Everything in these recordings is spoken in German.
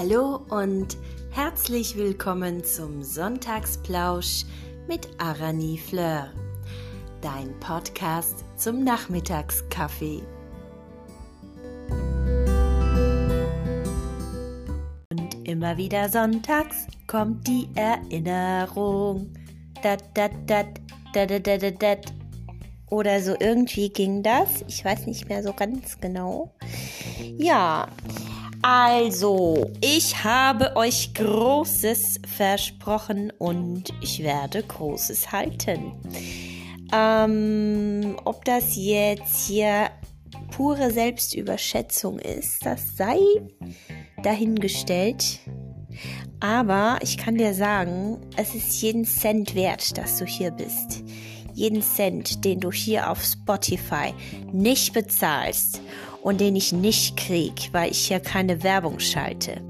Hallo und herzlich willkommen zum Sonntagsplausch mit Arani Fleur, dein Podcast zum Nachmittagskaffee. Und immer wieder sonntags kommt die Erinnerung. Dat, dat, dat, dat, dat, dat, dat. Oder so irgendwie ging das. Ich weiß nicht mehr so ganz genau. Ja, also, ich habe euch Großes versprochen und ich werde Großes halten. Ähm, ob das jetzt hier pure Selbstüberschätzung ist, das sei dahingestellt. Aber ich kann dir sagen, es ist jeden Cent wert, dass du hier bist. Jeden Cent, den du hier auf Spotify nicht bezahlst und den ich nicht krieg, weil ich hier keine Werbung schalte.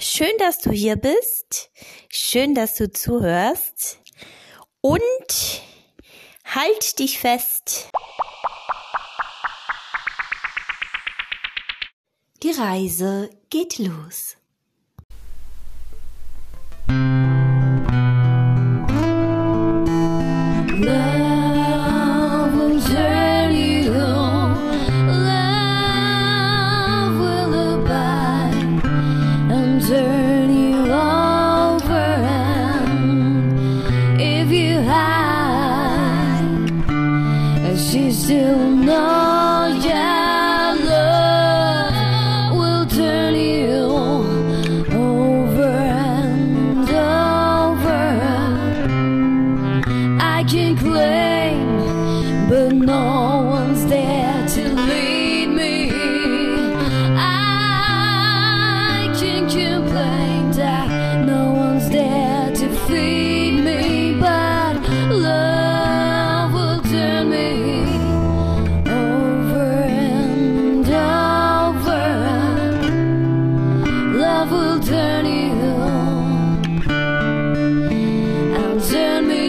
Schön, dass du hier bist. Schön, dass du zuhörst. Und halt dich fest. Die Reise geht los. If you she still knows your love will turn you over and over. I can claim, but no one's there to lead me. I can complain that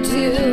do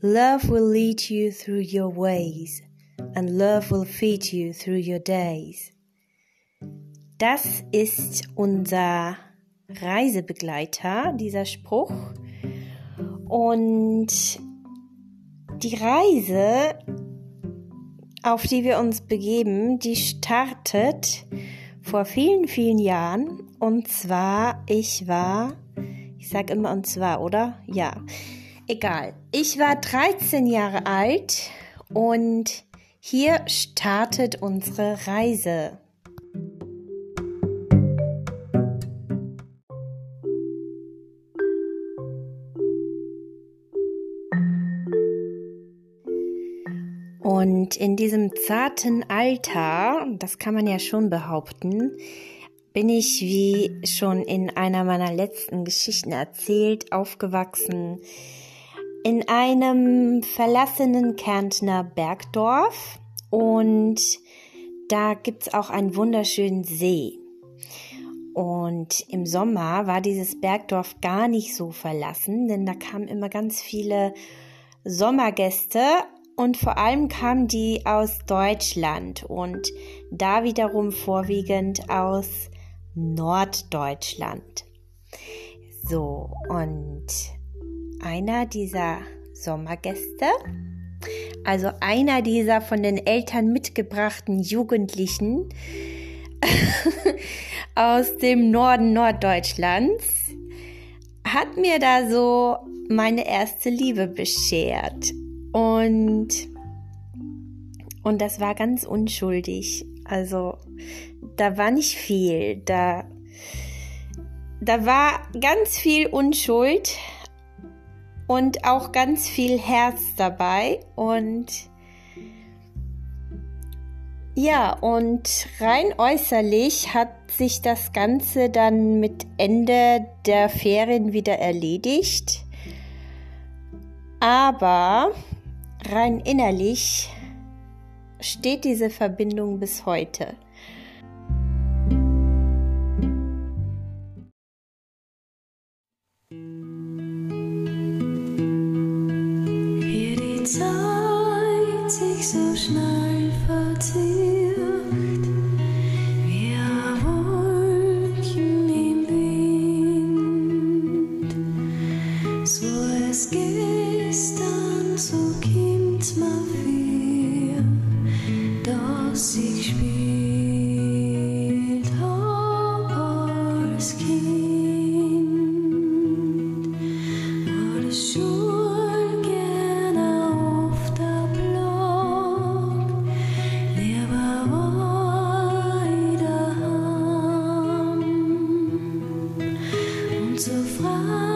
Love will lead you through your ways, and love will feed you through your days. Das ist unser Reisebegleiter, dieser Spruch. Und die Reise, auf die wir uns begeben, die startet vor vielen, vielen Jahren. Und zwar, ich war, ich sag immer und zwar, oder? Ja, egal. Ich war 13 Jahre alt und hier startet unsere Reise. Und in diesem zarten Alter, das kann man ja schon behaupten, bin ich, wie schon in einer meiner letzten Geschichten erzählt, aufgewachsen in einem verlassenen Kärntner Bergdorf und da gibt's auch einen wunderschönen See. Und im Sommer war dieses Bergdorf gar nicht so verlassen, denn da kamen immer ganz viele Sommergäste und vor allem kamen die aus Deutschland und da wiederum vorwiegend aus Norddeutschland. So, und einer dieser Sommergäste, also einer dieser von den Eltern mitgebrachten Jugendlichen aus dem Norden Norddeutschlands, hat mir da so meine erste Liebe beschert. Und, und das war ganz unschuldig. Also da war nicht viel. Da, da war ganz viel Unschuld und auch ganz viel Herz dabei. Und ja, und rein äußerlich hat sich das Ganze dann mit Ende der Ferien wieder erledigt. Aber rein innerlich steht diese Verbindung bis heute. So schnell verzieht, wie Wolken im Wind. So es gestern, so kommt mal wieder, dass ich spielt Und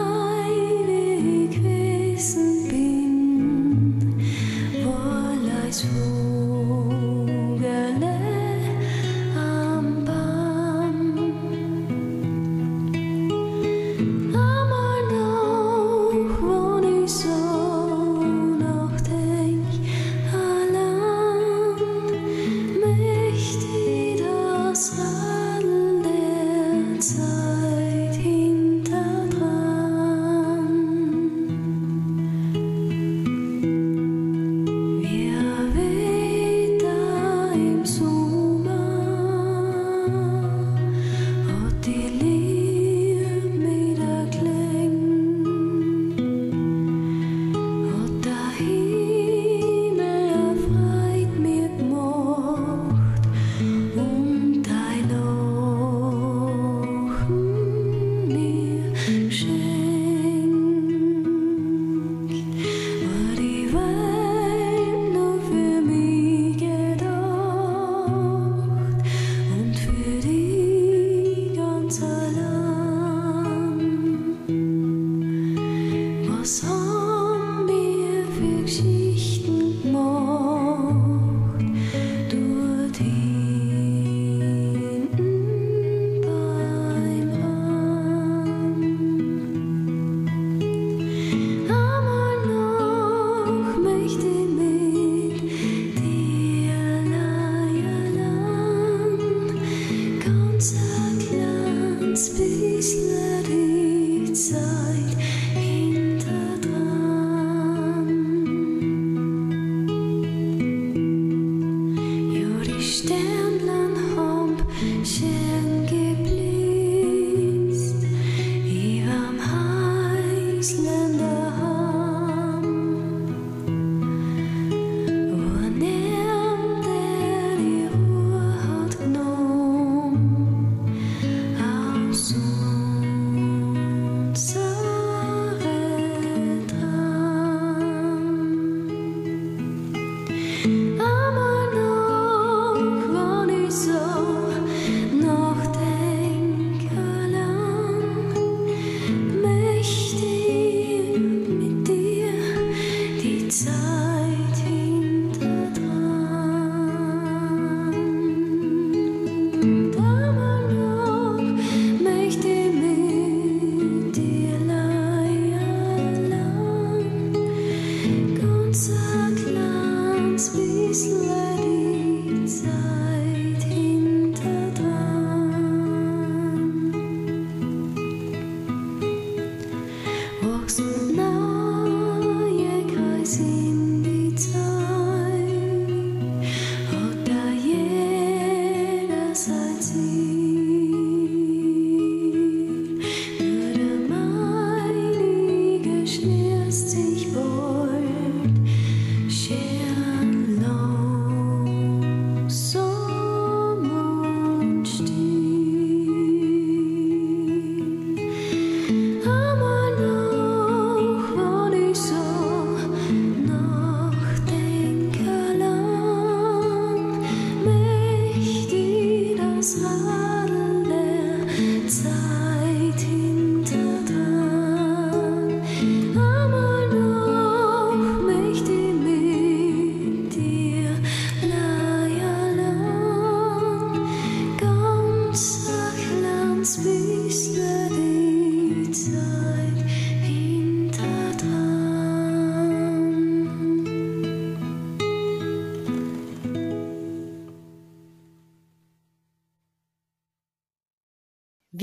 desire.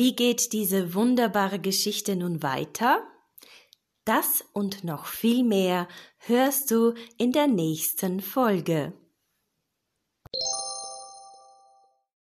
Wie geht diese wunderbare Geschichte nun weiter? Das und noch viel mehr hörst du in der nächsten Folge.